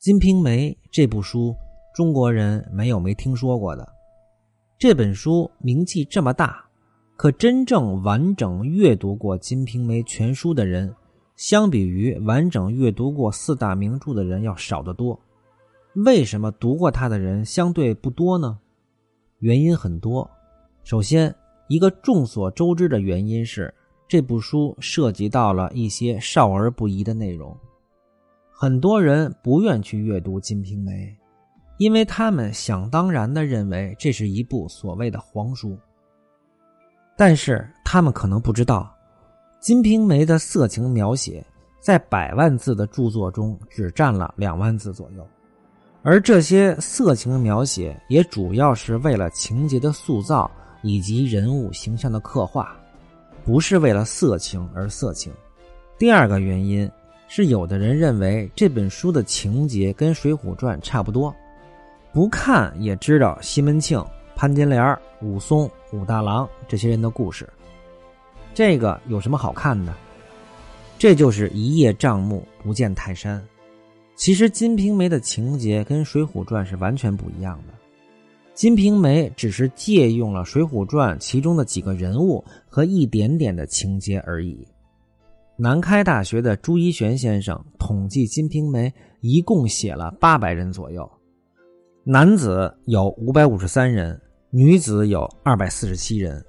金瓶梅》这部书，中国人没有没听说过的。这本书名气这么大，可真正完整阅读过《金瓶梅》全书的人，相比于完整阅读过四大名著的人要少得多。为什么读过它的人相对不多呢？原因很多。首先，一个众所周知的原因是，这部书涉及到了一些少儿不宜的内容，很多人不愿去阅读《金瓶梅》，因为他们想当然的认为这是一部所谓的黄书。但是他们可能不知道，《金瓶梅》的色情描写在百万字的著作中只占了两万字左右。而这些色情描写也主要是为了情节的塑造以及人物形象的刻画，不是为了色情而色情。第二个原因是，有的人认为这本书的情节跟《水浒传》差不多，不看也知道西门庆、潘金莲、武松、武大郎这些人的故事。这个有什么好看的？这就是一叶障目，不见泰山。其实《金瓶梅》的情节跟《水浒传》是完全不一样的，《金瓶梅》只是借用了《水浒传》其中的几个人物和一点点的情节而已。南开大学的朱一玄先生统计，《金瓶梅》一共写了八百人左右，男子有五百五十三人，女子有二百四十七人，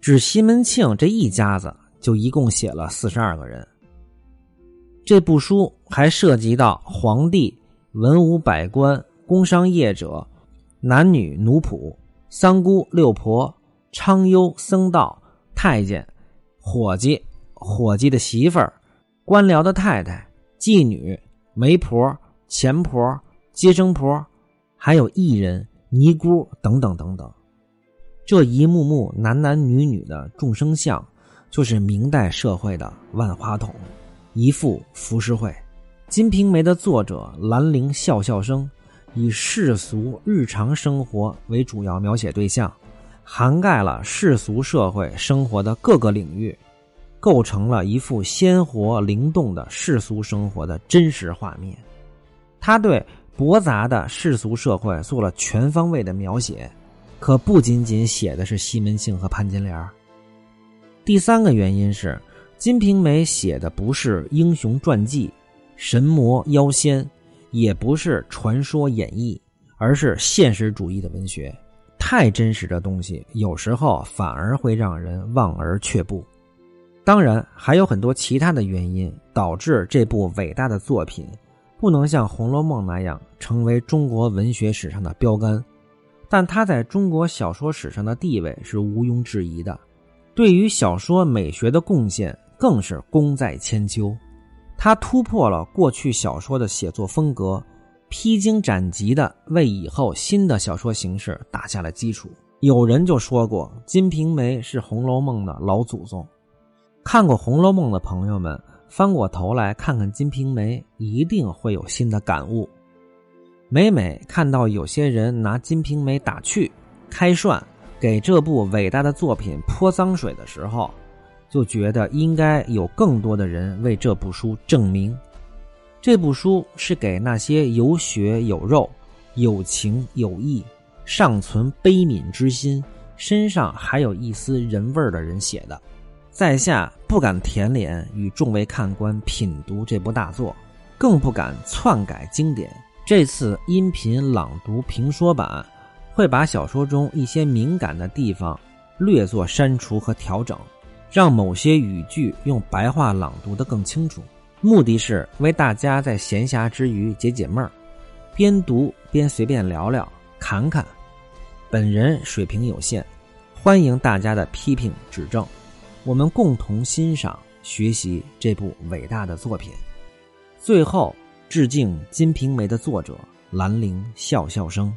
指西门庆这一家子就一共写了四十二个人。这部书还涉及到皇帝、文武百官、工商业者、男女奴仆、三姑六婆、娼优僧道、太监、伙计、伙计的媳妇儿、官僚的太太、妓女、媒婆、钱婆、接生婆，还有艺人、尼姑等等等等。这一幕幕男男女女的众生相，就是明代社会的万花筒。一副浮世绘，《金瓶梅》的作者兰陵笑笑生，以世俗日常生活为主要描写对象，涵盖了世俗社会生活的各个领域，构成了一幅鲜活灵动的世俗生活的真实画面。他对驳杂的世俗社会做了全方位的描写，可不仅仅写的是西门庆和潘金莲。第三个原因是。《金瓶梅》写的不是英雄传记、神魔妖仙，也不是传说演绎，而是现实主义的文学。太真实的东西，有时候反而会让人望而却步。当然，还有很多其他的原因导致这部伟大的作品不能像《红楼梦》那样成为中国文学史上的标杆，但它在中国小说史上的地位是毋庸置疑的。对于小说美学的贡献。更是功在千秋，他突破了过去小说的写作风格，披荆斩棘的为以后新的小说形式打下了基础。有人就说过，《金瓶梅》是《红楼梦》的老祖宗。看过《红楼梦》的朋友们，翻过头来看看《金瓶梅》，一定会有新的感悟。每每看到有些人拿《金瓶梅》打趣、开涮，给这部伟大的作品泼脏水的时候，就觉得应该有更多的人为这部书证明，这部书是给那些有血有肉、有情有义、尚存悲悯之心、身上还有一丝人味儿的人写的。在下不敢舔脸与众位看官品读这部大作，更不敢篡改经典。这次音频朗读评说版会把小说中一些敏感的地方略作删除和调整。让某些语句用白话朗读的更清楚，目的是为大家在闲暇之余解解闷儿，边读边随便聊聊、侃侃。本人水平有限，欢迎大家的批评指正，我们共同欣赏学习这部伟大的作品。最后，致敬《金瓶梅》的作者兰陵笑笑生。